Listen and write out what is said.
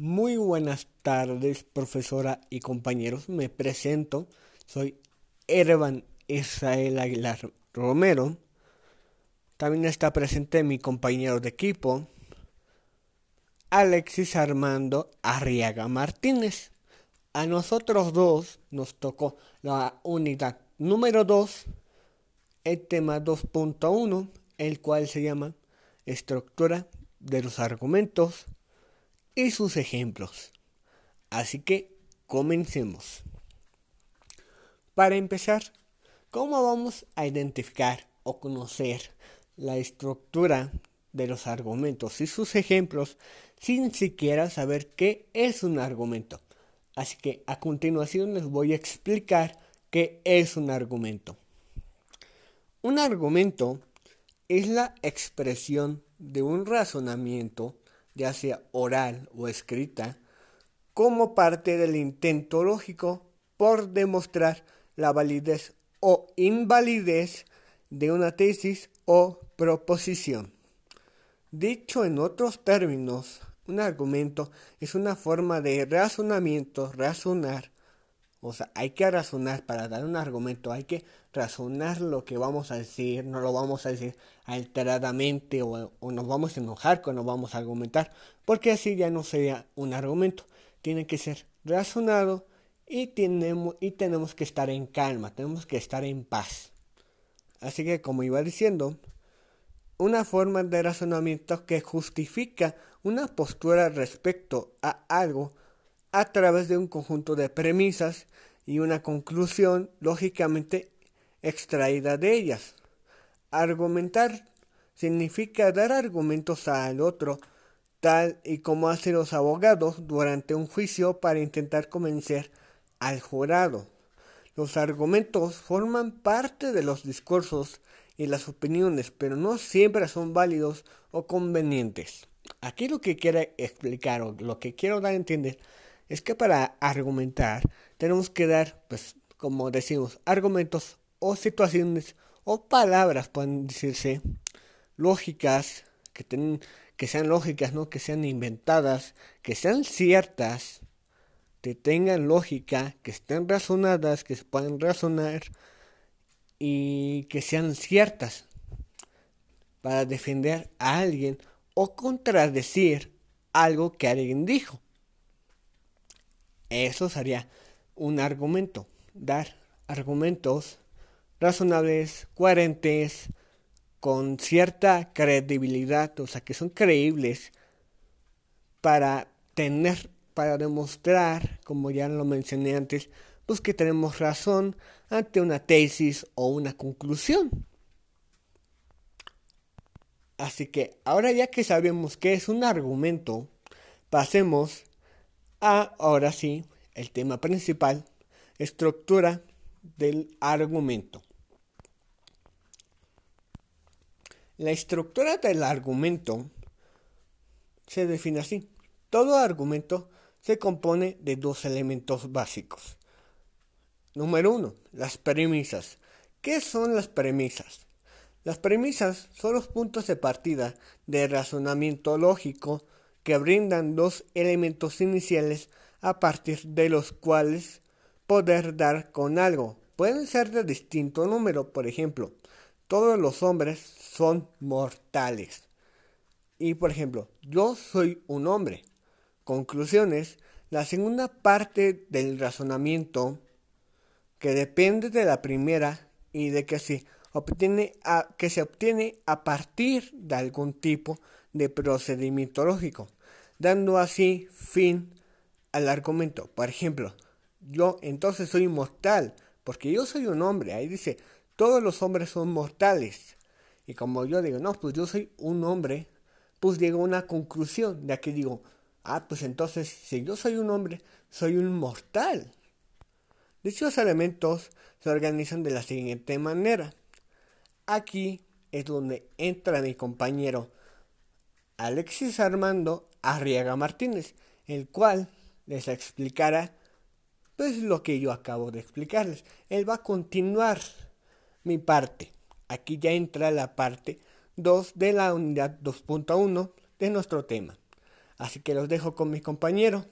Muy buenas tardes, profesora y compañeros. Me presento. Soy Ervan Israel Aguilar Romero. También está presente mi compañero de equipo, Alexis Armando Arriaga Martínez. A nosotros dos nos tocó la unidad número 2, el tema 2.1, el cual se llama estructura de los argumentos y sus ejemplos. Así que comencemos. Para empezar, ¿cómo vamos a identificar o conocer la estructura de los argumentos y sus ejemplos sin siquiera saber qué es un argumento? Así que a continuación les voy a explicar qué es un argumento. Un argumento es la expresión de un razonamiento ya sea oral o escrita, como parte del intento lógico por demostrar la validez o invalidez de una tesis o proposición. Dicho en otros términos, un argumento es una forma de razonamiento, razonar o sea, hay que razonar para dar un argumento, hay que razonar lo que vamos a decir, no lo vamos a decir alteradamente o, nos vamos a enojar cuando vamos a argumentar, porque así ya no sería un argumento. Tiene que ser razonado y tenemos, y tenemos que estar en calma, tenemos que estar en paz. Así que como iba diciendo, una forma de razonamiento que justifica una postura respecto a algo a través de un conjunto de premisas y una conclusión lógicamente extraída de ellas. Argumentar significa dar argumentos al otro, tal y como hacen los abogados durante un juicio para intentar convencer al jurado. Los argumentos forman parte de los discursos y las opiniones, pero no siempre son válidos o convenientes. Aquí lo que quiero explicar o lo que quiero dar a entender es que para argumentar tenemos que dar, pues, como decimos, argumentos o situaciones o palabras, pueden decirse, lógicas, que, que sean lógicas, no que sean inventadas, que sean ciertas, que tengan lógica, que estén razonadas, que se puedan razonar y que sean ciertas para defender a alguien o contradecir algo que alguien dijo. Eso sería un argumento, dar argumentos razonables, coherentes, con cierta credibilidad, o sea, que son creíbles para tener, para demostrar, como ya lo mencioné antes, pues que tenemos razón ante una tesis o una conclusión. Así que ahora ya que sabemos qué es un argumento, pasemos a, ahora sí, el tema principal, estructura del argumento. La estructura del argumento se define así. Todo argumento se compone de dos elementos básicos. Número uno, las premisas. ¿Qué son las premisas? Las premisas son los puntos de partida de razonamiento lógico que brindan dos elementos iniciales a partir de los cuales poder dar con algo. Pueden ser de distinto número, por ejemplo, todos los hombres son mortales. Y por ejemplo, yo soy un hombre. Conclusiones, la segunda parte del razonamiento que depende de la primera y de que se obtiene a, que se obtiene a partir de algún tipo de procedimiento lógico dando así fin al argumento. Por ejemplo, yo entonces soy inmortal, porque yo soy un hombre. Ahí dice, todos los hombres son mortales. Y como yo digo, no, pues yo soy un hombre, pues llego a una conclusión. De aquí digo, ah, pues entonces, si yo soy un hombre, soy un mortal. Dichos elementos se organizan de la siguiente manera. Aquí es donde entra mi compañero Alexis Armando Arriaga Martínez, el cual les explicará pues lo que yo acabo de explicarles. Él va a continuar mi parte. Aquí ya entra la parte 2 de la unidad 2.1 de nuestro tema. Así que los dejo con mis compañeros.